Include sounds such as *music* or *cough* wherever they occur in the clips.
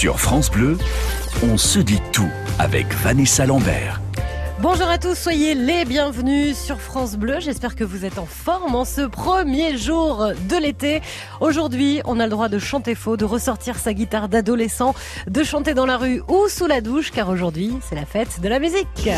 Sur France Bleu, on se dit tout avec Vanessa Lambert. Bonjour à tous, soyez les bienvenus sur France Bleu. J'espère que vous êtes en forme en ce premier jour de l'été. Aujourd'hui, on a le droit de chanter faux, de ressortir sa guitare d'adolescent, de chanter dans la rue ou sous la douche, car aujourd'hui, c'est la fête de la musique.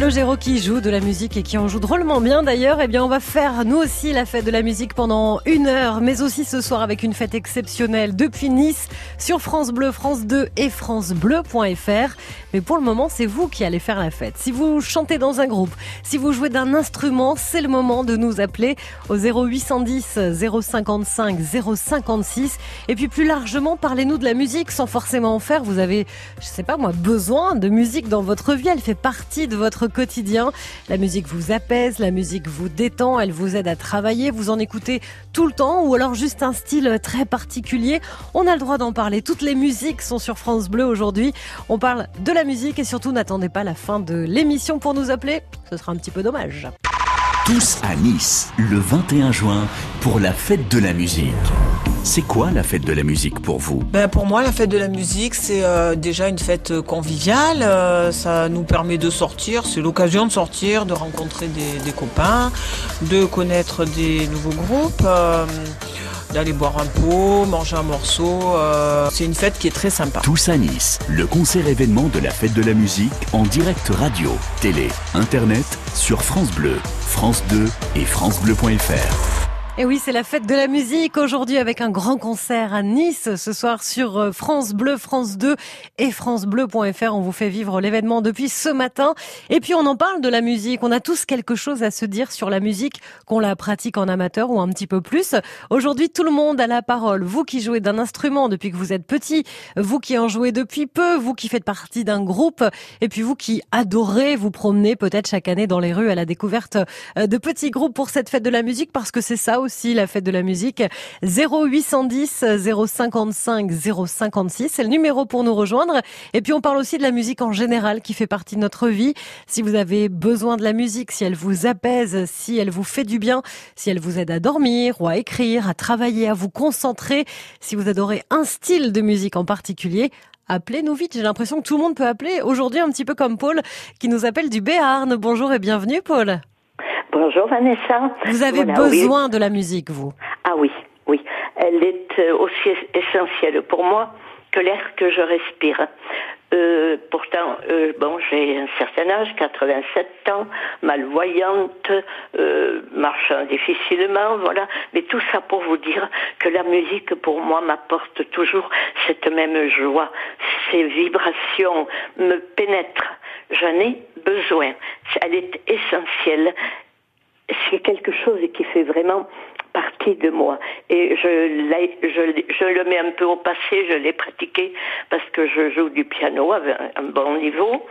Calogero qui joue de la musique et qui en joue drôlement bien d'ailleurs, eh bien on va faire nous aussi la fête de la musique pendant une heure, mais aussi ce soir avec une fête exceptionnelle depuis Nice sur France Bleu, France 2 et francebleu.fr. Mais pour le moment, c'est vous qui allez faire la fête. Si vous chantez dans un groupe, si vous jouez d'un instrument, c'est le moment de nous appeler au 0810 055 056. Et puis plus largement, parlez-nous de la musique sans forcément en faire. Vous avez, je sais pas moi, besoin de musique dans votre vie. Elle fait partie de votre quotidien. La musique vous apaise, la musique vous détend, elle vous aide à travailler. Vous en écoutez tout le temps ou alors juste un style très particulier. On a le droit d'en parler. Toutes les musiques sont sur France Bleu aujourd'hui. On parle de la musique et surtout n'attendez pas la fin de l'émission pour nous appeler. Ce sera un petit peu dommage. Tous à Nice, le 21 juin, pour la fête de la musique. C'est quoi la fête de la musique pour vous? Ben pour moi, la fête de la musique, c'est euh, déjà une fête euh, conviviale. euh, ça nous permet de sortir. C'est l'occasion de sortir, de rencontrer des, des copains, de connaître des nouveaux groupes, euh, d'aller boire un pot, manger un morceau. euh, c'est une fête qui est très sympa. Tous à Nice, le concert événement de la fête de la musique en direct radio, télé, internet, sur France Bleu, France 2 et francebleu.fr. Et oui, c'est la fête de la musique aujourd'hui avec un grand concert à Nice ce soir sur euh, France Bleu, France 2 et francebleu.fr. On vous fait vivre l'événement depuis ce matin. Et puis on en parle de la musique. On a tous quelque chose à se dire sur la musique, qu'on la pratique en amateur ou un petit peu plus. Aujourd'hui, tout le monde a la parole. Vous qui jouez d'un instrument depuis que vous êtes petit, vous qui en jouez depuis peu, vous qui faites partie d'un groupe, et puis vous qui adorez vous promener peut-être chaque année dans les rues à la découverte euh, de petits groupes pour cette fête de la musique parce que c'est ça aussi la fête de la musique. 0810 055 056, c'est le numéro pour nous rejoindre. Et puis on parle aussi de la musique en général qui fait partie de notre vie. Si vous avez besoin de la musique, si elle vous apaise, si elle vous fait du bien, si elle vous aide à dormir ou à écrire, à travailler, à vous concentrer, si vous adorez un style de musique en particulier, Appelez-nous vite, j'ai l'impression que tout le monde peut appeler. Aujourd'hui, un petit peu comme Paul qui nous appelle du Béarn. Bonjour et bienvenue Paul. Bonjour Vanessa. Vous avez Voilà, oui. besoin de la musique, vous. Ah oui, oui. Elle est euh, aussi essentielle pour moi que l'air que je respire. Euh, pourtant, euh, bon, j'ai un certain âge, 87 ans, malvoyante, euh, marchant difficilement, voilà. Mais tout ça pour vous dire que la musique, pour moi, m'apporte toujours cette même joie. Ces vibrations me pénètrent. J'en ai besoin. Elle est essentielle c'est quelque chose qui fait vraiment partie de moi. Et je, je, je le mets un peu au passé, je l'ai pratiqué parce que je joue du piano un, un bon niveau.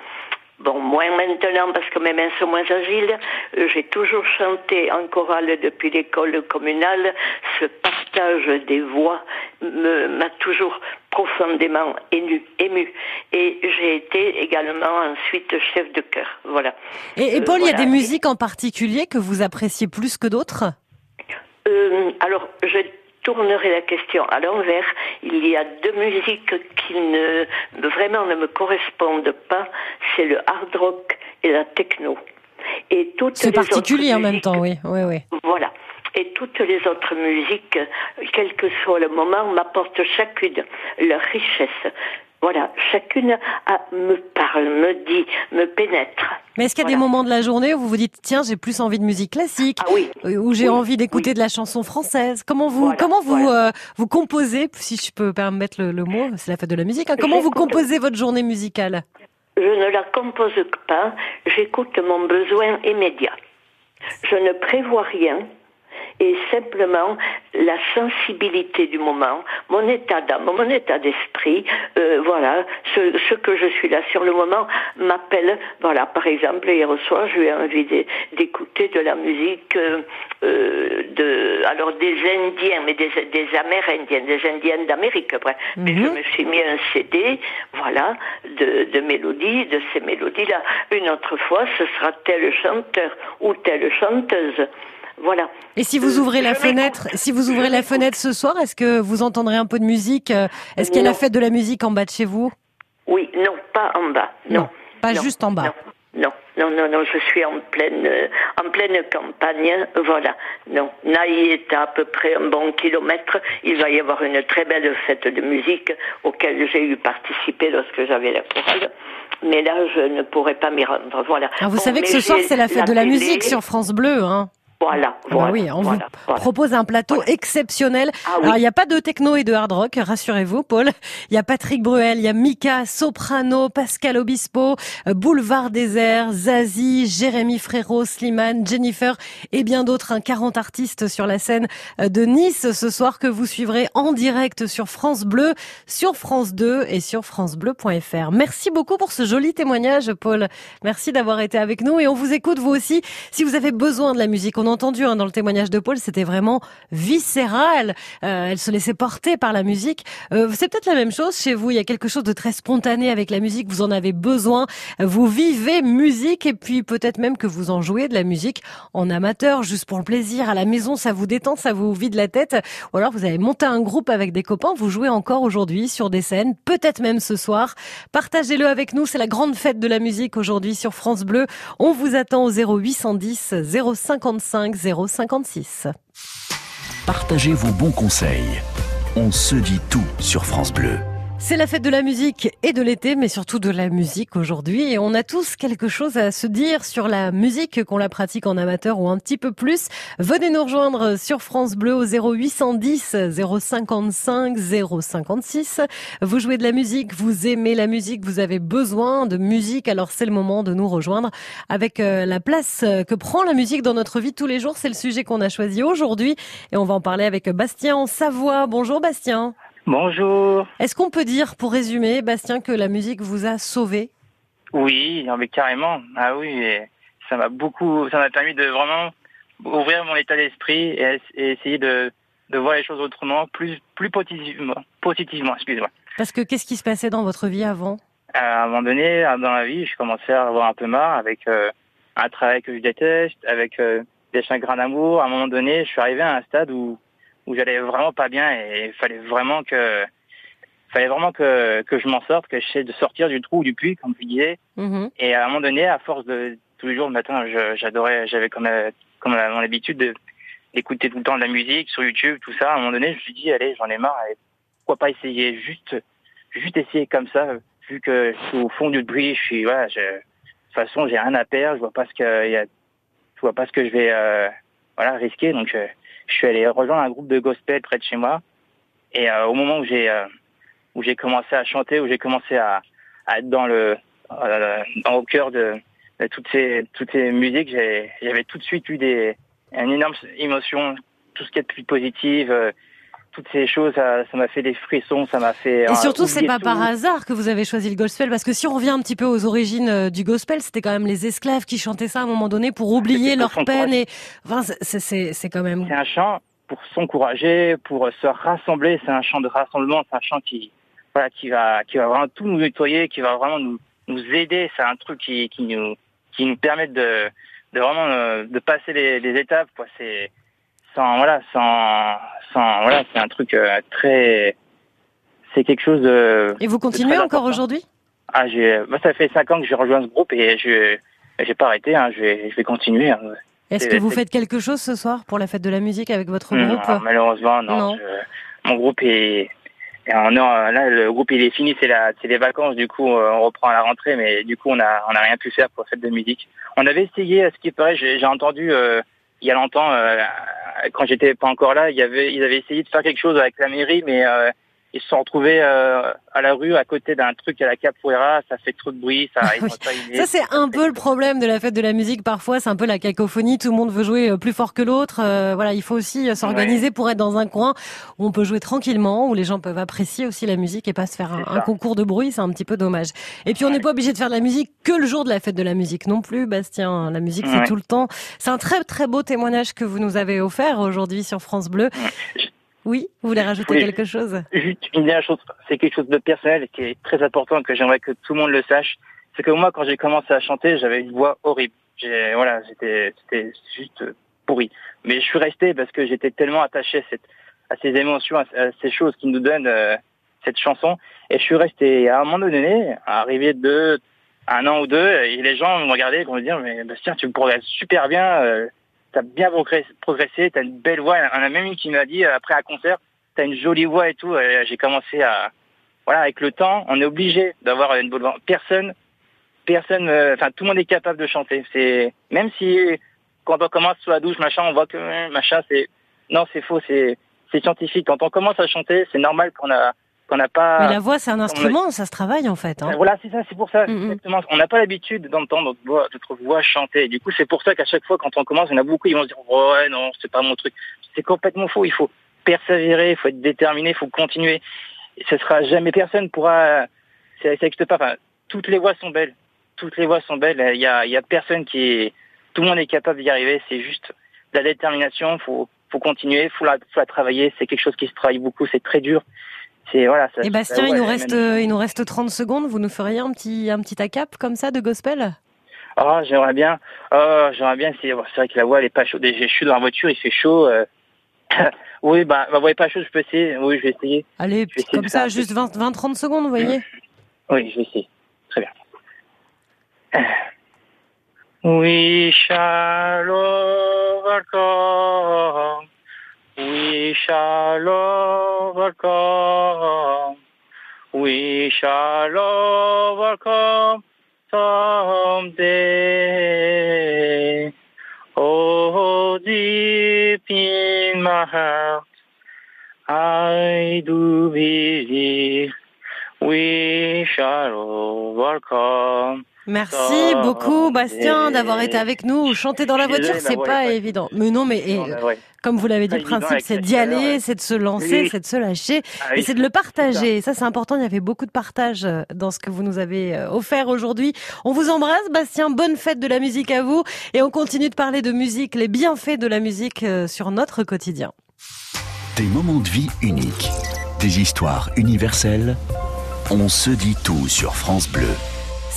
Bon, moins maintenant parce que mes mains sont moins agiles. Euh, J'ai toujours chanté en chorale depuis l'école communale. Ce partage des voix m'a toujours profondément ému, ému. Et j'ai été également ensuite chef de chœur. Voilà. Et, et Euh, Paul, il y a voilà. des musiques en particulier que vous appréciez plus que d'autres? Euh, alors, je tournerai la question à l'envers. Il y a deux musiques qui ne vraiment ne me correspondent pas. C'est le hard rock et la techno. Et toutes C'est particulier en même temps, oui. oui, oui. Voilà. Et toutes les autres musiques, quel que soit le moment, m'apportent chacune leur richesse. Voilà, chacune a- me parle, me dit, me pénètre. Mais est-ce qu'il y a des moments de la journée où vous vous dites, tiens, j'ai plus envie de musique classique, Ah oui. euh, où j'ai Oui, envie d'écouter oui. de la chanson française? Comment vous, Voilà, comment vous, voilà. euh, vous composez, si je peux permettre le, le mot, c'est la fête de la musique, hein, comment vous composez votre journée musicale? Je ne la compose pas, j'écoute mon besoin immédiat. Je ne prévois rien et simplement la sensibilité du moment, mon état d'âme, mon état d'esprit, euh, voilà, ce, ce que je suis là sur le moment m'appelle, voilà, par exemple, hier soir, j'ai eu envie d'écouter de la musique euh, euh, de, alors des Indiens, mais des, des Amérindiens, des Indiennes d'Amérique, après. Mais je me suis mis un CD, voilà, de, de mélodies, de ces mélodies-là. Une autre fois, ce sera tel chanteur ou telle chanteuse. Voilà. Et si vous Euh, ouvrez la fenêtre, si vous ouvrez la fenêtre ce soir, est-ce que vous entendrez un peu de musique euh, Est-ce qu'il y a la fête de la musique en bas de chez vous? Oui, non, pas en bas. Non. Non, pas Non, juste en bas. Non, non, non, non, je suis en pleine, euh, en pleine campagne, voilà. Non, Naï est à, à peu près un bon kilomètre. Il va y avoir une très belle fête de musique auquel j'ai eu participé lorsque j'avais la chorale. Mais là, je ne pourrais pas m'y rendre, voilà. Ah, vous Bon, savez que ce soir c'est la fête de la télé, musique sur France Bleu, hein Voilà, Ah bah voilà. oui, on voilà, vous voilà. propose un plateau exceptionnel. Ah oui. Alors il n'y a pas de techno et de hard rock, rassurez-vous, Paul. Il y a Patrick Bruel, il y a Mika, Soprano, Pascal Obispo, euh, Boulevard Désert, Zazie, Jérémy Frérot, Slimane, Jennifer et bien d'autres. Un 40 artistes sur la scène euh, de Nice ce soir que vous suivrez en direct sur France Bleu, sur France 2 et sur francebleu.fr. Merci beaucoup pour ce joli témoignage, Paul. Merci d'avoir été avec nous et on vous écoute vous aussi si vous avez besoin de la musique. On entendu hein, dans le témoignage de Paul, c'était vraiment viscéral. Euh, elle se laissait porter par la musique. Euh, c'est peut-être la même chose chez vous. Il y a quelque chose de très spontané avec la musique. Vous en avez besoin. Vous vivez musique et puis peut-être même que vous en jouez de la musique en amateur, juste pour le plaisir. À la maison, ça vous détend, ça vous vide la tête. Ou alors vous avez monté un groupe avec des copains. Vous jouez encore aujourd'hui sur des scènes, peut-être même ce soir. Partagez-le avec nous. C'est la grande fête de la musique aujourd'hui sur France Bleu. On vous attend au 0810 055 056. Partagez vos bons conseils. On se dit tout sur France Bleu. C'est la fête de la musique et de l'été, mais surtout de la musique aujourd'hui. Et on a tous quelque chose à se dire sur la musique, qu'on la pratique en amateur ou un petit peu plus. Venez nous rejoindre sur France Bleu au 0810 055 056. Vous jouez de la musique, vous aimez la musique, vous avez besoin de musique. Alors c'est le moment de nous rejoindre avec euh, la place euh, que prend la musique dans notre vie tous les jours. C'est le sujet qu'on a choisi aujourd'hui et on va en parler avec Bastien en Savoie. Bonjour Bastien. Bonjour. Est-ce qu'on peut dire, pour résumer, Bastien, que la musique vous a sauvé? Oui, non, mais carrément. Ah oui, ça m'a beaucoup, ça m'a permis de vraiment ouvrir mon état d'esprit et, et essayer de, de voir les choses autrement, plus, plus positivement, positivement, excusez-moi. Parce que qu'est-ce qui se passait dans votre vie avant? À un moment donné, dans la vie, je commençais à avoir un peu marre avec euh, un travail que je déteste, avec euh, des chagrins d'amour. À un moment donné, je suis arrivé à un stade où, où j'allais vraiment pas bien et il fallait vraiment que, fallait vraiment que, que je m'en sorte, que j'essaie de sortir du trou ou du puits, comme je disais. Mhm. Et à un moment donné, à force de tous les jours le matin, j'adorais, j'avais comme, comme mon habitude de- d'écouter tout le temps de la musique sur YouTube, tout ça. À un moment donné, je me suis dit, allez, j'en ai marre, et pourquoi pas essayer, juste, juste essayer comme ça, vu que je suis au fond du bruit, je suis, voilà, je, de toute façon, j'ai rien à perdre, je vois pas ce que, il y a, je vois pas ce que je vais, euh, voilà, risquer. Donc, euh, je suis allé rejoindre un groupe de gospel près de chez moi. Et euh, au moment où j'ai, euh, où j'ai commencé à chanter, où j'ai commencé à, à être dans le, euh, dans- au cœur de, de toutes ces toutes ces musiques, j'avais tout de suite eu des une énorme émotion, tout ce qui est de plus positif, euh, toutes ces choses, ça m'a fait des frissons, ça m'a fait. Et euh, surtout, c'est pas tout. par hasard que vous avez choisi le gospel, parce que si on revient un petit peu aux origines euh, du gospel, c'était quand même les esclaves qui chantaient ça à un moment donné pour oublier leur peine. Et enfin, c'est- quand même. C'est un chant pour s'encourager, pour se rassembler. C'est un chant de rassemblement. C'est un chant qui, voilà, qui va, qui va vraiment tout nous nettoyer, qui va vraiment nous, nous aider. C'est un truc qui, qui nous, qui nous permet de, de vraiment euh, de passer les, les étapes. C'est sans, voilà, sans, sans, voilà, c'est un truc euh, très, c'est quelque chose de. Et vous continuez encore aujourd'hui? Ah, j'ai, moi, ça fait cinq ans que j'ai rejoint ce groupe et je, j'ai pas arrêté. Hein, je vais, je vais continuer. hein. Est-ce que vous faites quelque chose ce soir pour la fête de la musique avec votre Non, groupe? malheureusement, non. Non. Je- mon groupe est. en- non, là, le groupe il est fini, c'est la, c'est les vacances. Du coup, euh, on reprend à la rentrée, mais du coup, on a, on a rien pu faire pour la fête de musique. On avait essayé, à ce qui paraît, j'ai j'ai entendu euh, il y a longtemps, euh, quand j'étais pas encore là, il y avait, ils avaient essayé de faire quelque chose avec la mairie, mais euh, ils se sont retrouvés euh, à la rue à côté d'un truc à la capoeira, ça fait trop de bruit, ça. *laughs* Oui. Ça, c'est un peu le problème de la fête de la musique. Parfois, c'est un peu la cacophonie. Tout le monde veut jouer euh, plus fort que l'autre. Euh, voilà, il faut aussi euh, s'organiser pour être dans un coin où on peut jouer tranquillement, où les gens peuvent apprécier aussi la musique et pas se faire un, concours de bruit. C'est un petit peu dommage. Et puis, on n'est pas obligé de faire de la musique que le jour de la fête de la musique non plus, Bastien. La musique, c'est tout le temps. C'est un très, très beau témoignage que vous nous avez offert aujourd'hui sur France Bleu. Oui, vous voulez rajouter quelque chose? Juste une dernière chose, c'est quelque chose de personnel et qui est très important que j'aimerais que tout le monde le sache. C'est que moi, quand j'ai commencé à chanter, j'avais une voix horrible. J'ai, voilà, c'était juste pourri. Mais je suis resté parce que j'étais tellement attaché à, cette, à ces émotions, à, à ces choses qui nous donnent euh, cette chanson. Et je suis resté. À un moment donné, arrivé de un an ou deux, et les gens me regardaient et me dire, mais Bastien, tu progresses super bien. Euh, t'as bien progressé, t'as une belle voix. En a même une qui m'a dit euh, après un concert, t'as une jolie voix et tout. Et j'ai commencé à, voilà, avec le temps, on est obligé d'avoir une bonne voix. Personne, personne, euh, enfin tout le monde est capable de chanter. C'est même si quand on commence sous la douche, machin, on voit que euh, machin, c'est non, c'est faux, c'est c'est scientifique. Quand on commence à chanter, c'est normal qu'on a qu'on n'a pas. Mais la voix, c'est un instrument, ça se travaille en fait. hein. Euh, Voilà, c'est ça, c'est pour ça, Mhm. exactement. On n'a pas l'habitude d'entendre notre voix, notre voix chanter. Du coup, c'est pour ça qu'à chaque fois, quand on commence, il y en a beaucoup, ils vont se dire, ouais, non, c'est pas mon truc. C'est complètement faux. Il faut persévérer, il faut être déterminé, il faut continuer. Et ce sera jamais personne pourra, ça n'existe pas. Enfin, toutes les voix sont belles. Toutes les voix sont belles. Il y a, il y a personne qui est, tout le monde est capable d'y arriver. C'est juste de la détermination. Faut, faut continuer, faut la, faut la travailler. C'est quelque chose qui se travaille beaucoup. C'est très dur. C'est voilà. Ça, Et Bastien, ouais, il nous reste, euh, il nous reste 30 secondes. Vous nous feriez un petit, un petit acap comme ça de gospel? Ah, j'aimerais bien. Oh, j'aimerais bien c'est vrai que la voix, elle est pas chaude. Je suis dans la voiture, il fait chaud. euh. *coughs* oui, bah, ma voix est pas chaude, je peux essayer. Oui, je vais essayer. Allez, vais petit- essayer comme ça, faire- juste 20, 20, 30 secondes, vous voyez *coughs* Oui, je vais essayer. Très bien. We shall overcome. We shall overcome. We shall overcome someday. Oh, deep in my heart, I do believe we shall overcome. Merci Oh, beaucoup, Bastien, et- d'avoir été avec nous. Chanter dans la voiture, c'est pas évident. Mais non, mais et, Non, mais ouais. comme vous l'avez dit, le principe, c'est d'y aller, ouais. c'est de se lancer, Oui. c'est de se lâcher, Ah et c'est de le c'est ça. partager. Ça, c'est important. Il y avait beaucoup de partage euh, dans ce que vous nous avez euh, offert aujourd'hui. On vous embrasse, Bastien. Bonne fête de la musique à vous. Et on continue de parler de musique, les bienfaits de la musique euh, sur notre quotidien. Des moments de vie uniques, des histoires universelles. On se dit tout sur France Bleu.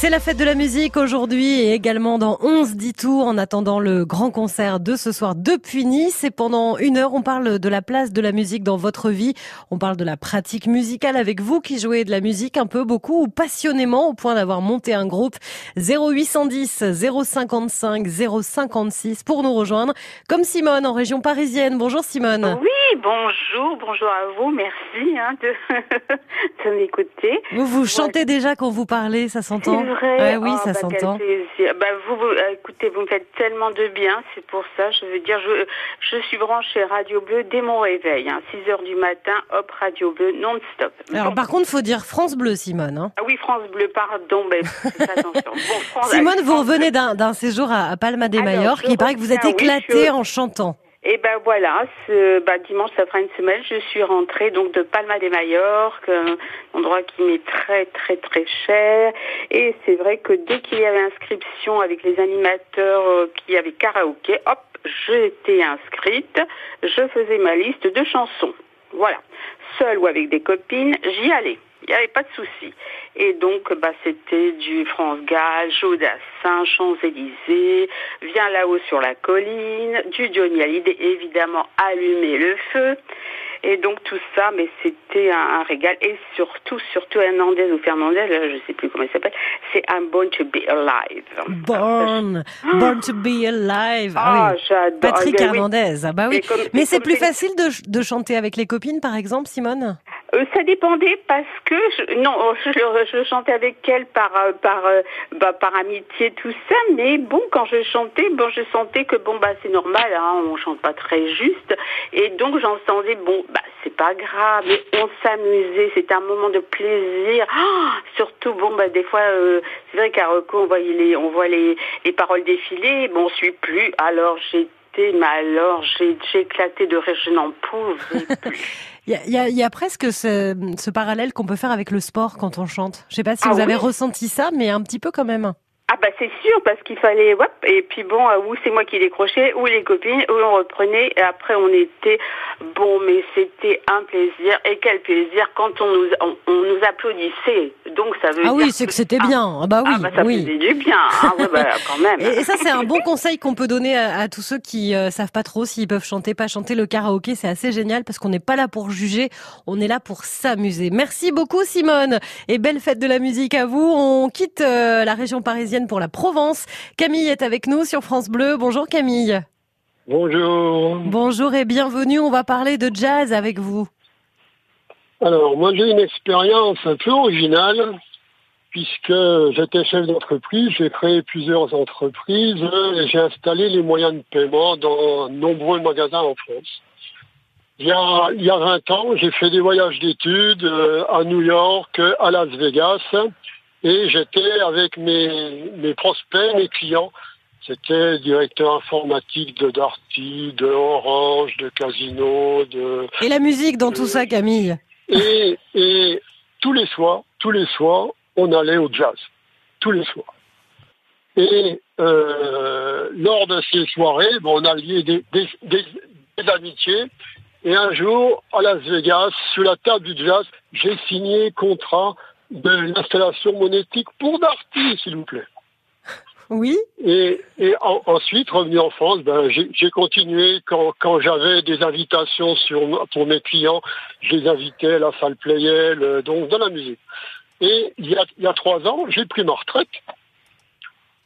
C'est la fête de la musique aujourd'hui et également dans 11 dit tout en attendant le grand concert de ce soir depuis Nice. Et pendant une heure, on parle de la place de la musique dans votre vie. On parle de la pratique musicale avec vous qui jouez de la musique un peu, beaucoup ou passionnément au point d'avoir monté un groupe 0810 055 056 pour nous rejoindre. Comme Simone en région parisienne. Bonjour Simone. Oui, bonjour, bonjour à vous, merci hein, de, *laughs* de m'écouter. Vous vous chantez déjà quand vous parlez, ça s'entend? *laughs* vrai. Ouais, oui, Oh, ça bah, s'entend. Bah, vous, vous, euh, écoutez, vous me faites tellement de bien, c'est pour ça. Je veux dire, je, je suis branchée Radio Bleu dès mon réveil, hein, 6 heures du matin, hop, Radio Bleu, non-stop. Alors Bon. par contre, faut dire France Bleu, Simone. hein. Ah oui, France Bleu, pardon, *laughs* attention. Bon, France, Simone, vous revenez d'un séjour à, à Palma de Mallorca. Il paraît que vous êtes reviens, oui, éclaté je- en chantant. Et ben voilà, bah, dimanche, ça fera une semaine, je suis rentrée donc de Palma de Mallorca, un endroit qui m'est très très très cher. Et c'est vrai que dès qu'il y avait inscription avec les animateurs euh, qui avaient karaoké, hop, j'étais inscrite, je faisais ma liste de chansons. Voilà, seule ou avec des copines, j'y allais. Il n'y avait pas de souci. Et donc, bah, c'était du France Gall, Jodassin, Champs-Élysées, Viens là-haut sur la colline, du Johnny Hallyday, évidemment, Allumer le feu. Et donc, tout ça, mais c'était un, un régal. Et surtout, surtout, Hernandez ou Fernandez, je sais plus comment il s'appelle, c'est I'm Born to be Alive. Born, born to be alive. Ah Ah, oui. j'adore. Patrick Ah, oui. Hernandez. Ah bah oui. Comme- Mais c'est plus facile de, de chanter avec les copines, par exemple, Simone? Euh, ça dépendait parce que je, non, je, je chantais avec elle par euh, par euh, bah, par amitié tout ça, mais bon quand je chantais, bon je sentais que bon bah c'est normal, hein, on chante pas très juste et donc j'entendais bon bah c'est pas grave, mais on s'amusait, c'était un moment de plaisir. Ah, surtout bon bah des fois euh, c'est vrai qu'à Rocco on voyait les on voit les les paroles défiler, bon on suit plus, alors j'étais mais alors j'ai éclaté de rire, je n'en pouvais *laughs* plus. Il y y y a presque ce, ce parallèle qu'on peut faire avec le sport quand on chante. Je sais pas si Ah vous avez ressenti ça, mais un petit peu quand même. Ah bah c'est sûr parce qu'il fallait hop et puis bon euh, ou c'est moi qui décrochais ou les copines ou on reprenait et après on était bon mais c'était un plaisir et quel plaisir quand on nous on, on nous applaudissait donc ça veut Ah dire oui, c'est que c'était Ah, bien. Ah bah oui, ah bah ça oui. faisait du bien ah ouais bah *laughs* quand même Et, et ça, c'est un bon conseil qu'on peut donner à, à tous ceux qui euh, savent pas trop s'ils peuvent chanter, pas chanter. Le karaoké, c'est assez génial parce qu'on n'est pas là pour juger, on est là pour s'amuser. Merci beaucoup, Simone, et belle fête de la musique à vous. On quitte euh, la région parisienne pour la Provence. Camille est avec nous sur France Bleu. Bonjour Camille. Bonjour. Bonjour et bienvenue. On va parler de jazz avec vous. Alors, moi, j'ai une expérience un peu originale, puisque j'étais chef d'entreprise, j'ai créé plusieurs entreprises et j'ai installé les moyens de paiement dans nombreux magasins en France. Il y a, il y a 20 ans, j'ai fait des voyages d'études euh, à New York, à Las Vegas, et j'étais avec mes, mes prospects, mes clients. C'était directeur informatique de Darty, de Orange, de Casino, de Et la musique dans tout ça, Camille et, et tous les soirs, tous les soirs, on allait au jazz. Tous les soirs. Et euh, lors de ces soirées, bon, on a lié des, des, des- des amitiés. Et un jour, à Las Vegas, sur la table du jazz, j'ai signé contrat de l'installation monétique pour Darty, s'il vous plaît. Oui Et, et en- ensuite, revenu en France, ben, j'ai continué quand, quand j'avais des invitations sur, pour mes clients, je les invitais à la salle Playel, euh, donc dans la musique. Et il y a, il y a trois ans, j'ai pris ma retraite.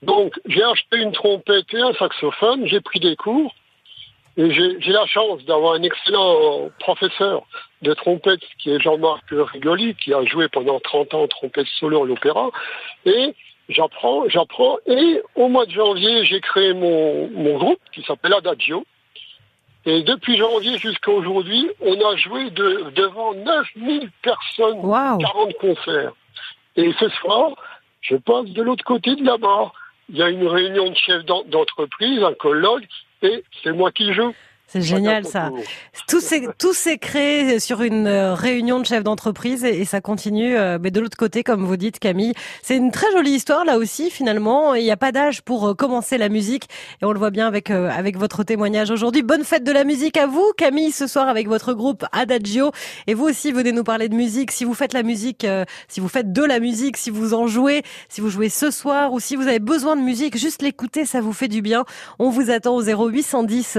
Donc, j'ai acheté une trompette et un saxophone, j'ai pris des cours. Et j'ai la chance d'avoir un excellent professeur de trompette qui est Jean-Marc Rigoli, qui a joué pendant 30 ans trompette solo à l'opéra. Et j'apprends, j'apprends. Et au mois de janvier, j'ai créé mon, mon groupe qui s'appelle Adagio. Et depuis janvier jusqu'à aujourd'hui, on a joué de, devant 9000 personnes, Waouh 40 concerts. Et ce soir, je passe de l'autre côté de la barre. Il y a une réunion de chefs d'en- d'entreprise, un colloque, et c'est moi qui joue. C'est génial ça. Tout s'est tout s'est créé sur une euh, réunion de chefs d'entreprise et, et ça continue. euh, mais de l'autre côté, comme vous dites, Camille, c'est une très jolie histoire là aussi. Finalement, il n'y a pas d'âge pour euh, commencer la musique et on le voit bien avec euh, avec votre témoignage aujourd'hui. Bonne fête de la musique à vous, Camille, ce soir avec votre groupe Adagio. Et vous aussi, venez nous parler de musique. Si vous faites la musique, si vous faites de la musique, si vous en jouez, si vous jouez ce soir ou si vous avez besoin de musique, juste l'écouter, ça vous fait du bien. On vous attend au 0810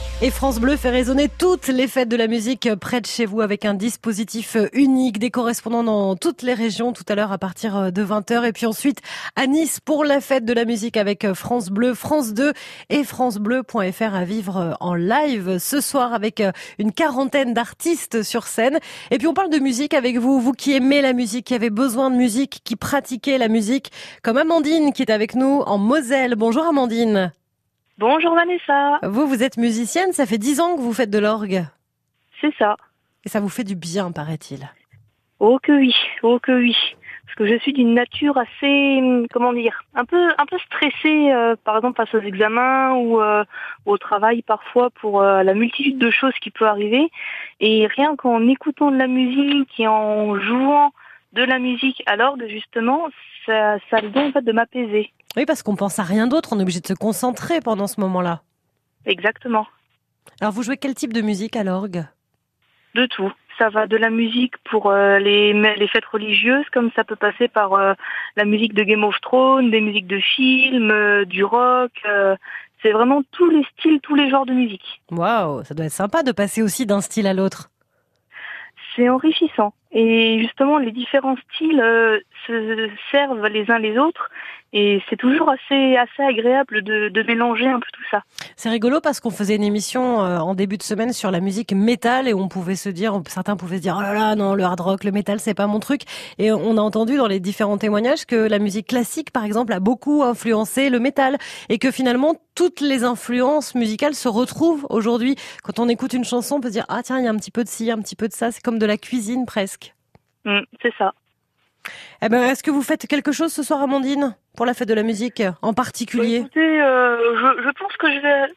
Et France Bleu fait résonner toutes les fêtes de la musique près de chez vous avec un dispositif unique, des correspondants dans toutes les régions tout à l'heure à partir de 20h. Et puis ensuite à Nice pour la fête de la musique avec France Bleu, France 2 et francebleu.fr à vivre en live ce soir avec une quarantaine d'artistes sur scène. Et puis on parle de musique avec vous, vous qui aimez la musique, qui avez besoin de musique, qui pratiquez la musique, comme Amandine qui est avec nous en Moselle. Bonjour Amandine. Bonjour Vanessa, Vous, vous êtes musicienne, ça fait dix ans que vous faites de l'orgue. c'est ça. Et ça vous fait du bien, paraît-il. Oh que oui, oh que oui. Parce que je suis d'une nature assez, hum, comment dire, un peu, un peu stressée, euh, par exemple face aux examens ou euh, au travail parfois pour euh, la multitude de choses qui peut arriver. Et rien qu'en écoutant de la musique et en jouant de la musique à l'orgue, justement, ça, ça a le don en fait de m'apaiser. Oui, parce qu'on pense à rien d'autre, on est obligé de se concentrer pendant ce moment-là. Exactement. Alors, vous jouez quel type de musique à l'orgue? De tout. Ça va de la musique pour euh, les, les fêtes religieuses, comme ça peut passer par euh, la musique de Game of Thrones, des musiques de films, euh, du rock. c'est vraiment tous les styles, tous les genres de musique. Waouh, ça doit être sympa de passer aussi d'un style à l'autre. C'est enrichissant. Et justement, les différents styles euh, se servent les uns les autres. Et c'est toujours assez, assez agréable de, de mélanger un peu tout ça. C'est rigolo parce qu'on faisait une émission euh, en début de semaine sur la musique métal et on pouvait se dire, certains pouvaient se dire, oh là là, non, le hard rock, le métal, c'est pas mon truc. Et on a entendu dans les différents témoignages que la musique classique, par exemple, a beaucoup influencé le métal et que finalement, toutes les influences musicales se retrouvent aujourd'hui. Quand on écoute une chanson, on peut se dire, ah tiens, il y a un petit peu de ci, un petit peu de ça. C'est comme de la cuisine presque. Mm, c'est ça. Eh ben, est-ce que vous faites quelque chose ce soir, Amandine, pour la fête de la musique en particulier Écoutez, euh, je, je pense que je vais.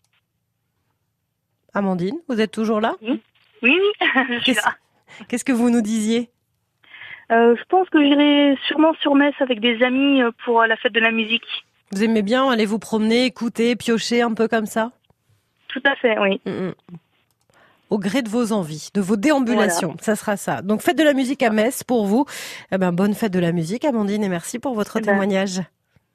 Amandine, vous êtes toujours là Oui, oui, *laughs* je suis Qu'est-ce là. qu'est-ce que vous nous disiez Euh, je pense que j'irai sûrement sur Metz avec des amis euh, pour la fête de la musique. Vous aimez bien aller vous promener, écouter, piocher un peu comme ça? Tout à fait, oui. Mm, mm. Au gré de vos envies, de vos déambulations, ça sera ça. Donc fête de la musique à Metz pour vous. Eh ben bonne fête de la musique, Amandine, et merci pour votre Eh ben, témoignage.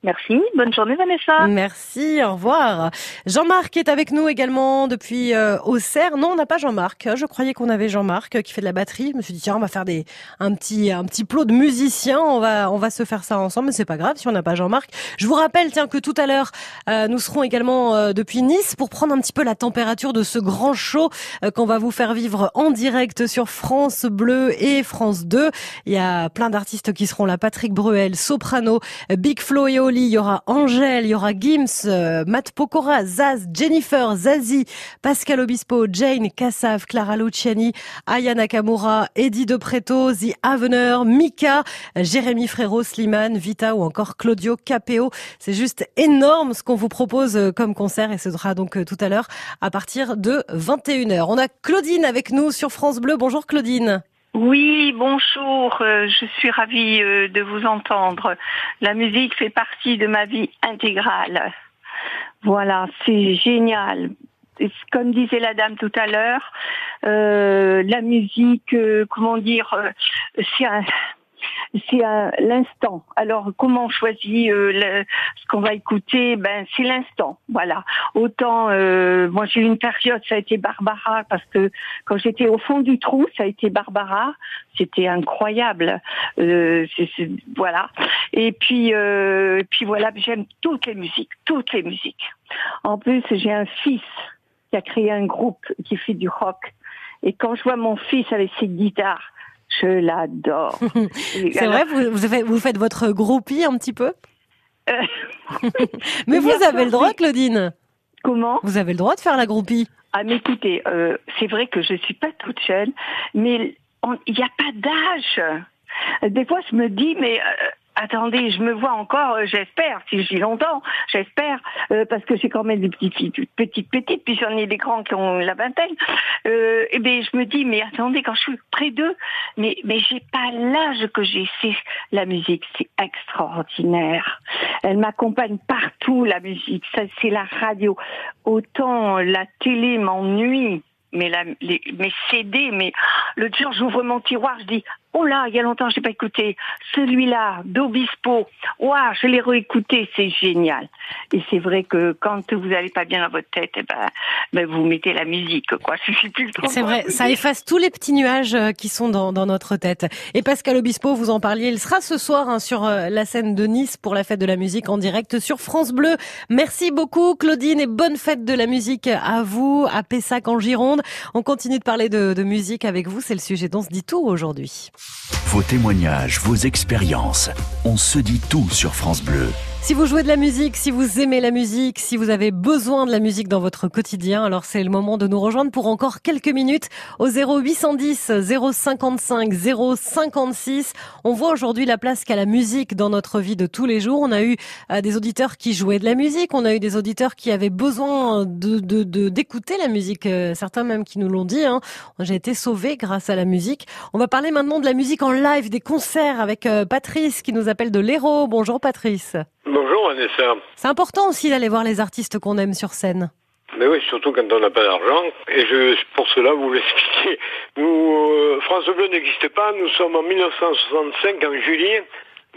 Merci. Bonne journée, Vanessa. Merci, au revoir. Jean-Marc est avec nous également depuis euh, Auxerre. Non, on n'a pas Jean-Marc. Je croyais qu'on avait Jean-Marc euh, qui fait de la batterie. Je me suis dit tiens, on va faire des un petit un petit plot de musiciens. On va on va se faire ça ensemble. Mais c'est pas grave si on n'a pas Jean-Marc. Je vous rappelle tiens que tout à l'heure euh, nous serons également euh, depuis Nice pour prendre un petit peu la température de ce grand show euh, qu'on va vous faire vivre en direct sur France Bleu et France 2. Il y a plein d'artistes qui seront là. Patrick Bruel, soprano, Big Flo et Il y aura Angèle, il y aura Gims, euh, Matt Pokora, Zaz, Jennifer, Zazie, Pascal Obispo, Jane, Kassav, Clara Luciani, Aya Nakamura, Eddie De Preto, The Avener, Mika, Jérémy Frérot, Slimane, Vita ou encore Claudio Capeo. C'est juste énorme ce qu'on vous propose euh, comme concert et ce sera donc euh, tout à l'heure à partir de 21h. On a Claudine avec nous sur France Bleu. Bonjour Claudine. Oui, bonjour. euh, je suis ravie euh, de vous entendre. La musique fait partie de ma vie intégrale. Voilà, c'est génial. Comme disait la dame tout à l'heure, euh, la musique, comment dire, euh, c'est un, c'est l'instant. Alors, comment on choisit euh, ce qu'on va écouter? Ben, c'est l'instant. Voilà. Autant, euh, moi, j'ai eu une période, ça a été Barbara, parce que quand j'étais au fond du trou, ça a été Barbara. C'était incroyable. Euh, voilà. Et puis, euh, puis voilà, j'aime toutes les musiques, toutes les musiques. En plus, j'ai un fils qui a créé un groupe qui fait du rock. Et quand je vois mon fils avec ses guitares, je l'adore. *laughs* C'est vrai, vous, vous, faites, vous faites votre groupie un petit peu euh, *laughs* Mais vous avez le droit. Claudine. comment? Vous avez le droit de faire la groupie. Ah, mais écoutez, euh, c'est vrai que je suis pas toute jeune, mais il n'y a pas d'âge. Des fois, je me dis, mais euh, attendez, je me vois encore, euh, j'espère, si je longtemps, j'espère, euh, parce que j'ai quand même des petites filles petites, petites, puis j'en ai des grands qui ont la vingtaine. Euh, et ben, je me dis, mais attendez, quand je suis près d'eux, mais mais j'ai pas l'âge que j'ai. C'est la musique, c'est extraordinaire. Elle m'accompagne partout, la musique. Ça, c'est la radio. Autant la télé m'ennuie. Mais la, les, mes CD, mais le jour j'ouvre mon tiroir, je dis oh là, il y a longtemps j'ai pas écouté celui-là d'Obispo. Ouah, je l'ai réécouté, c'est génial. Et c'est vrai que quand vous allez pas bien dans votre tête, eh ben, ben vous mettez la musique, quoi. *laughs* Je C'est vrai, ça efface tous les petits nuages euh, qui sont dans, dans notre tête. Et Pascal Obispo, vous en parliez, il sera ce soir hein, sur euh, la scène de Nice pour la fête de la musique en direct sur France Bleu. Merci beaucoup Claudine et bonne fête de la musique à vous, à Pessac en Gironde. On continue de parler de, de musique avec vous, c'est le sujet dont se dit tout aujourd'hui. Vos témoignages, vos expériences. On se dit tout sur France Bleu. Si vous jouez de la musique, si vous aimez la musique, si vous avez besoin de la musique dans votre quotidien, alors c'est le moment de nous rejoindre pour encore quelques minutes au 0810 055 056. On voit aujourd'hui la place qu'a la musique dans notre vie de tous les jours. On a eu euh, des auditeurs qui jouaient de la musique, on a eu des auditeurs qui avaient besoin de de- de- d'écouter la musique, euh, certains même qui nous l'ont dit. Hein. J'ai été sauvée grâce à la musique. On va parler maintenant de la musique en live, des concerts avec euh, Patrice qui nous appelle de l'Hérault. Bonjour Patrice. Bonjour Vanessa. C'est important aussi d'aller voir les artistes qu'on aime sur scène. Mais oui, surtout quand on n'a pas d'argent. Et je, pour cela, vous *laughs* l'expliquer. Nous, euh, France Bleu n'existe pas. Nous sommes en 1965, en juillet.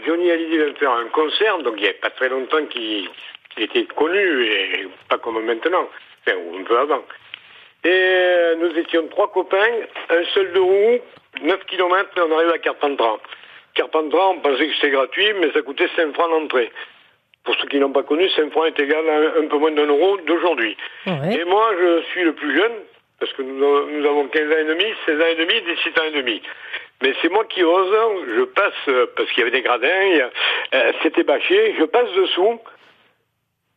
Johnny Hallyday va faire un concert, donc il n'y a pas très longtemps qu'il qu'il était connu, et pas comme maintenant, enfin, ou un peu avant. Et euh, nous étions trois copains, un seul de roue, 9 km et on arrive à Carpentras. Carpentras, on pensait que c'était gratuit, mais ça coûtait 5 francs l'entrée. Pour ceux qui n'ont pas connu, 5 francs est égal à un peu moins d'un euro d'aujourd'hui. Ouais. Et moi, je suis le plus jeune, parce que nous, avons- nous avons 15 ans et demi, 16 ans et demi, 17 ans et demi. Mais c'est moi qui ose, je passe, parce qu'il y avait des gradins, euh, c'était bâché, je passe dessous,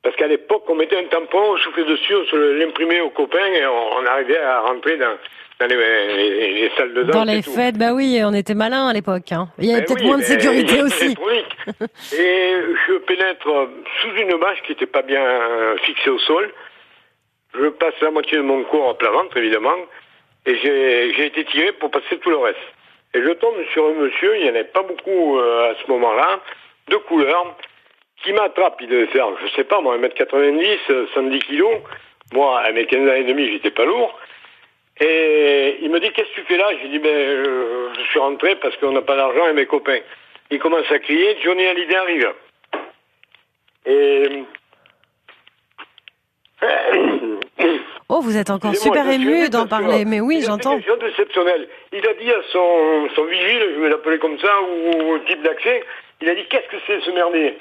parce qu'à l'époque, on mettait un tampon, on soufflait dessus, on se l'imprimait aux copains, et on, on arrivait à rentrer dans, dans les, les- les salles de danse. Dans les tout. fêtes, bah oui, on était malins à l'époque. Hein. Il y avait Ben peut-être oui, moins de sécurité aussi. *laughs* Et je pénètre sous une bâche qui n'était pas bien fixée au sol. Je passe la moitié de mon corps à plat ventre, évidemment. Et j'ai été tiré pour passer tout le reste. Et je tombe sur un monsieur, il n'y en avait pas beaucoup euh, à ce moment-là, de couleur, qui m'attrape. Il devait faire, je sais pas moi, 1m90, euh, 110 kilos. Moi, à mes 15 ans et demi, j'étais pas lourd. Et il me dit, qu'est-ce que tu fais là? J'ai dit, ben, euh, je suis rentré parce qu'on n'a pas d'argent et mes copains. Il commence à crier, Johnny Hallyday arrive. Et... Oh, vous êtes encore super ému d'en parler. Mais oui, j'entends. Il a dit à son, son vigile, je vais l'appeler comme ça, ou au type d'accès, il a dit, qu'est-ce que c'est ce merdier?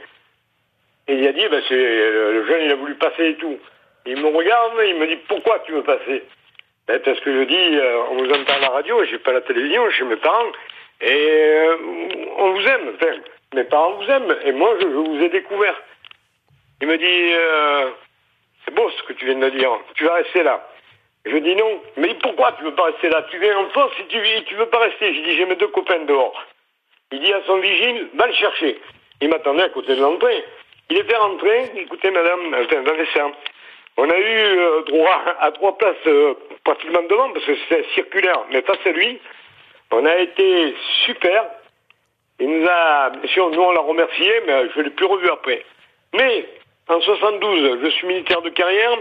Et il a dit, ben, c'est, euh, le jeune, il a voulu passer et tout. Il me regarde, il me dit, pourquoi tu veux passer? Ben, Parce que je dis, euh, on vous entend à la radio, j'ai pas la télévision, chez mes parents, et euh, on vous aime. Enfin, mes parents vous aiment, et moi, je, vous ai découvert. Il me dit, euh, c'est beau ce que tu viens de dire, tu vas rester là. Je dis non. Me dit pourquoi tu veux pas rester là? Tu viens en force si tu, tu veux pas rester. Je dis j'ai mes deux copains dehors. Il dit à son vigile, va le chercher. Il m'attendait à côté de l'entrée. Il était rentré, écoutez madame, enfin, seins. On a eu euh, droit à trois places euh, pratiquement devant, parce que c'était circulaire, mais face à lui. On a été super. Il nous a, bien sûr, nous on l'a remercié, mais je l'ai plus revu après. Mais, en 72, je suis militaire de carrière,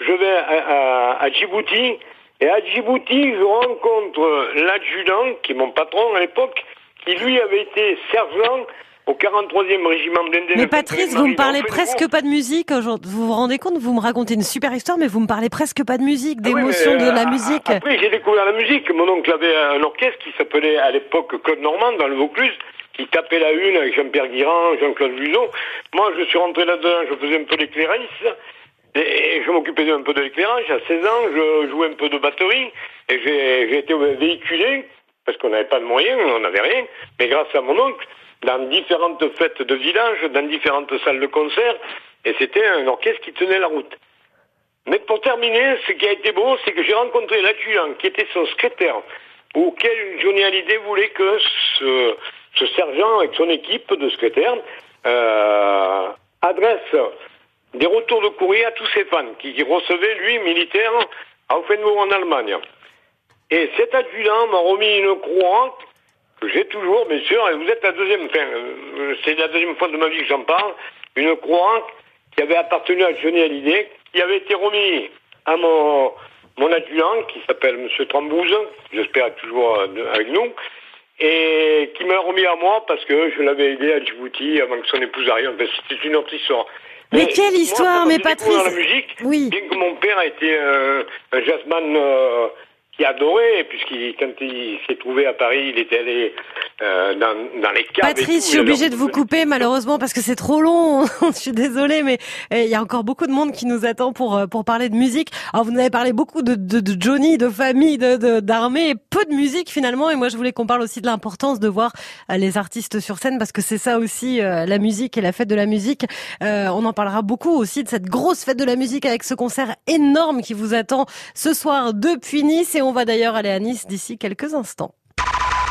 je vais à- à Djibouti, et à Djibouti, je rencontre l'adjudant, qui est mon patron à l'époque, qui lui avait été sergent au 43e régiment blindé. Mais Patrice, vous me parlez presque pas de musique aujourd'hui. Vous vous rendez compte Vous me racontez une super histoire, mais vous me parlez presque pas de musique, Ah oui, d'émotion, de euh, la musique. Après, j'ai découvert la musique. Mon oncle avait un orchestre qui s'appelait à l'époque Claude Normand dans le Vaucluse, qui tapait la une avec Jean-Pierre Guirand, Jean-Claude Luson. Moi, je suis rentré là-dedans, je faisais un peu d'éclairage. Et je m'occupais un peu de l'éclairage. À 16 ans, je jouais un peu de batterie. Et j'ai été véhiculé, parce qu'on n'avait pas de moyens, on n'avait rien. Mais grâce à mon oncle, dans différentes fêtes de village, dans différentes salles de concert. Et c'était un orchestre qui tenait la route. Mais pour terminer, ce qui a été beau, c'est que j'ai rencontré l'adjudant qui était son secrétaire, auquel Johnny Hallyday voulait que ce, sergent avec son équipe de secrétaires euh, adresse des retours de courrier à tous ses fans, qui, recevait, lui, militaire, à Offenburg en Allemagne. Et cet adjudant m'a remis une croix que j'ai toujours, bien sûr, et vous êtes la deuxième, enfin, euh, c'est la deuxième fois de ma vie que j'en parle, une croix qui avait appartenu à Johnny Hallyday, qui avait été remis à mon, mon adjudant, qui s'appelle M. Trambouze, j'espère toujours euh, avec nous, et qui m'a remis à moi parce que je l'avais aidé à Djibouti avant que son épouse arrive. Enfin, C'était une autre histoire. Mais quelle moi, histoire, quand mais Patrice la musique, Oui. bien que mon père a été euh, un jazzman euh, qui adorait, puisqu'il quand il s'est trouvé à Paris, il était allé euh, dans, dans les caves. Patrice, je suis obligée de vous couper malheureusement parce que c'est trop long. *laughs* je suis désolée, mais euh, il y a encore beaucoup de monde qui nous attend pour euh, pour parler de musique. Alors vous nous avez parlé beaucoup de, de, de Johnny, de famille, de d'armée, peu de musique finalement. Et moi, je voulais qu'on parle aussi de l'importance de voir euh, les artistes sur scène parce que c'est ça aussi euh, la musique et la fête de la musique. Euh, on en parlera beaucoup aussi de cette grosse fête de la musique avec ce concert énorme qui vous attend ce soir depuis Nice. Et on va d'ailleurs aller à Nice d'ici quelques instants.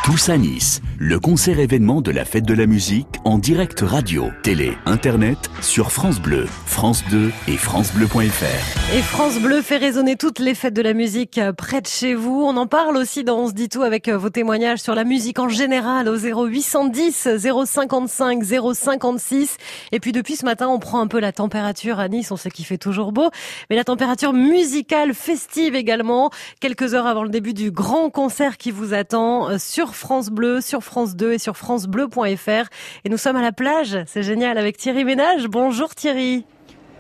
Tous à Nice, le concert événement de la fête de la musique en direct radio, télé, internet, sur France Bleu, France 2 et francebleu.fr. Et France Bleu fait résonner toutes les fêtes de la musique euh, près de chez vous. On en parle aussi dans On se dit tout avec euh, vos témoignages sur la musique en général au 0810 055 056. Et puis depuis ce matin, on prend un peu la température à Nice. On sait qu'il fait toujours beau, mais la température musicale festive également. Quelques heures avant le début du grand concert qui vous attend euh, sur France Bleu, sur France 2 et sur francebleu.fr. Et nous sommes à la plage. C'est génial avec Thierry Ménage. Bonjour Thierry.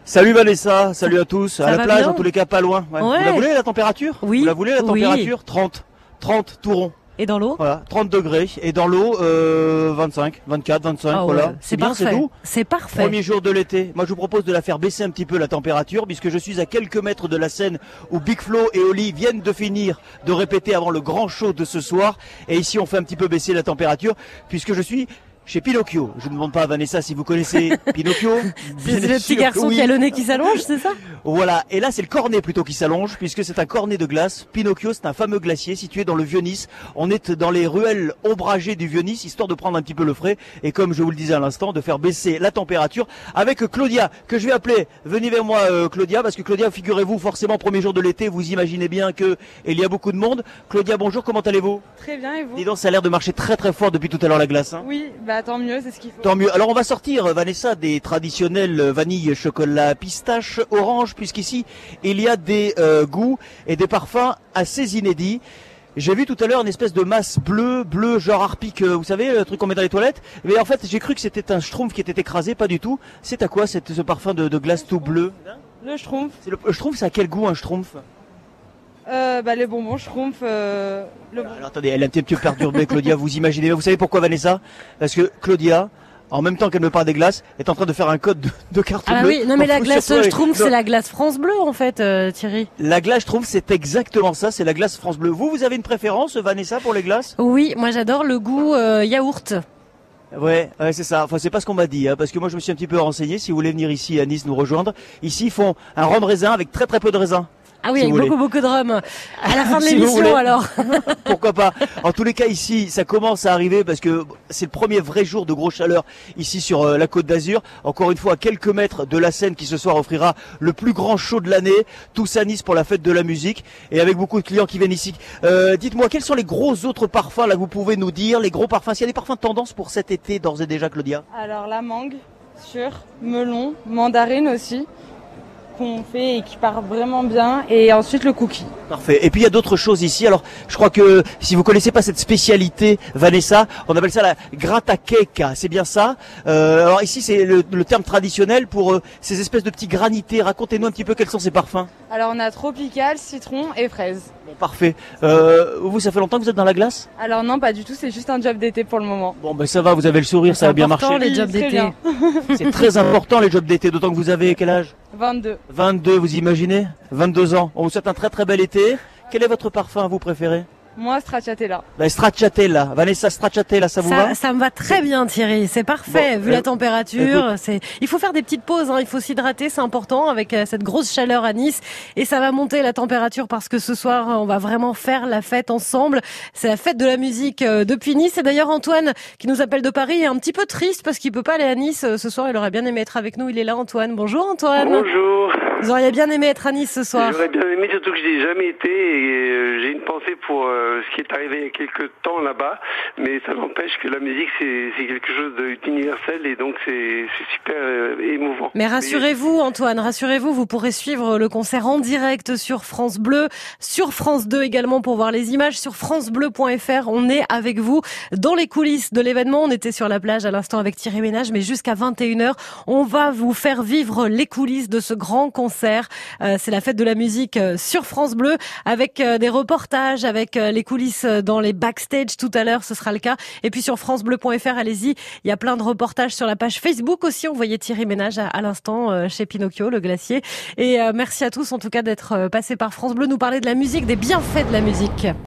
Salut Vanessa, salut à tous. Ça à la plage, en tous les cas, pas loin. Ouais. Ouais. Vous la voulez la température? Oui. Vous la voulez la Oui. température? 30. 30 tout rond. Et dans l'eau Voilà, 30 degrés. Et dans l'eau, euh, 25, 24, 25. Ah ouais, voilà. c'est bien, parfait. c'est doux. C'est parfait. Premier jour de l'été. Moi, je vous propose de la faire baisser un petit peu la température, puisque je suis à quelques mètres de la scène où Big Flo et Oli viennent de finir de répéter avant le grand show de ce soir. Et ici, on fait un petit peu baisser la température, puisque je suis chez Pinocchio. Je ne demande pas à Vanessa si vous connaissez *laughs* Pinocchio. C'est le petit garçon oui. qui a le nez qui s'allonge, c'est ça? Voilà, et là c'est le cornet plutôt qui s'allonge, puisque c'est un cornet de glace. Pinocchio, c'est un fameux glacier situé dans le Vieux-Nice. On est dans les ruelles ombragées du Vieux-Nice, histoire de prendre un petit peu le frais, et comme je vous le disais à l'instant, de faire baisser la température avec Claudia, que je vais appeler. Venez vers moi euh, Claudia, parce que Claudia, figurez-vous, forcément, premier jour de l'été, vous imaginez bien que il y a beaucoup de monde. Claudia, bonjour, comment allez-vous? Très bien, et vous? Dis donc, ça a l'air de marcher très très fort depuis tout à l'heure la glace. hein? Oui, bah tant mieux, c'est ce qu'il faut. Tant mieux. Alors on va sortir, euh, Vanessa, des traditionnels euh, vanille, chocolat, pistache, orange, puisqu'ici il y a des euh, goûts et des parfums assez inédits. J'ai vu tout à l'heure une espèce de masse bleue, bleu, genre euh, vous savez, le truc qu'on met dans les toilettes. Mais en fait, j'ai cru que c'était un schtroumpf qui était écrasé, pas du tout. C'est à quoi cette, ce parfum de, de glace tout bleu? Le schtroumpf. Le, le schtroumpf, c'est à quel goût un schtroumpf? Euh, bah les bonbons schtroumpf. Euh, le... Alors attendez, elle est un petit peu perturbée, Claudia. Vous imaginez Vous savez pourquoi, Vanessa? Parce que Claudia, en même temps qu'elle me parle des glaces, est en train de faire un code de, de carte Ah bleue. oui, non mais la glace Schtroumpf, c'est la glace France Bleu en fait, euh, Thierry. La glace, je trouve, c'est exactement ça. C'est la glace France Bleu. Vous, vous avez une préférence, Vanessa, pour les glaces? Oui, moi j'adore le goût euh, yaourt. Ouais, ouais, c'est ça. Enfin, c'est pas ce qu'on m'a dit, hein, parce que moi, je me suis un petit peu renseigné. Si vous voulez venir ici à Nice nous rejoindre, ici, ils font un rhum raisin avec très très peu de raisin. Ah oui, Si avec voulez. beaucoup beaucoup de rhum. À la fin de *laughs* l'émission alors. *laughs* Pourquoi pas En tous les cas, ici, ça commence à arriver parce que c'est le premier vrai jour de grosse chaleur ici sur euh, la Côte d'Azur. Encore une fois, à quelques mètres de la scène qui ce soir offrira le plus grand show de l'année. Tous à Nice pour la fête de la musique et avec beaucoup de clients qui viennent ici. Euh, Dites-moi, quels sont les gros autres parfums là que vous pouvez nous dire Les gros parfums? S'il y a des parfums de tendance pour cet été d'ores et déjà, Claudia? Alors la mangue, sûr, melon, mandarine aussi, qu'on fait et qui part vraiment bien. Et ensuite le cookie. Parfait. Et puis il y a d'autres choses ici. Alors, je crois que si vous connaissez pas cette spécialité, Vanessa, on appelle ça la grata cake. C'est bien ça? Euh, alors ici, c'est le, le terme traditionnel pour euh, ces espèces de petits granités. Racontez-nous un petit peu quels sont ces parfums. Alors on a tropical, citron et fraise. Bon, parfait. Euh, vous, ça fait longtemps que vous êtes dans la glace Alors non, pas du tout, c'est juste un job d'été pour le moment. Bon, ben ça va. Vous avez le sourire, ça a bien marché. important, les jobs d'été. *laughs* C'est très important les jobs d'été. D'autant que vous avez quel âge 22. 22. Vous imaginez 22 ans. On vous souhaite un très très bel été. Quel est votre parfum, vous préférez Moi, stracciatella. ben, Stracciatella. Vanessa Stracciatella, ça vous Ça, va ça me va très bien Thierry, c'est parfait Bon, vu euh, la température. C'est, il faut faire des petites pauses, hein. il faut s'hydrater, c'est important avec euh, cette grosse chaleur à Nice et ça va monter la température parce que ce soir on va vraiment faire la fête ensemble. C'est la fête de la musique euh, depuis Nice et d'ailleurs Antoine qui nous appelle de Paris est un petit peu triste parce qu'il peut pas aller à Nice euh, ce soir. Il aurait bien aimé être avec nous. Il est là Antoine. Bonjour Antoine. Bonjour. Vous auriez bien aimé être à Nice ce soir. J'aurais bien aimé, surtout que je n'ai jamais été et euh, j'ai une pensée pour euh, ce qui est arrivé il y a quelques temps là-bas, mais ça n'empêche que la musique c'est quelque chose d'universel et donc c'est c'est super euh, émouvant. Mais rassurez-vous, Antoine, rassurez-vous, vous pourrez suivre le concert en direct sur France Bleu, sur France 2 également pour voir les images, sur francebleu.fr. On est avec vous dans les coulisses de l'événement. On était sur la plage à l'instant avec Thierry Ménage, mais jusqu'à 21h, on va vous faire vivre les coulisses de ce grand concert. Euh, C'est la fête de la musique euh, sur France Bleu avec euh, des reportages, avec les coulisses dans les backstage tout à l'heure, ce sera le cas. Et puis sur francebleu.fr, allez-y, il y a plein de reportages sur la page Facebook aussi. On voyait Thierry Ménage à, à l'instant chez Pinocchio, le glacier. Et merci à tous en tout cas d'être passés par France Bleu, nous parler de la musique, des bienfaits de la musique.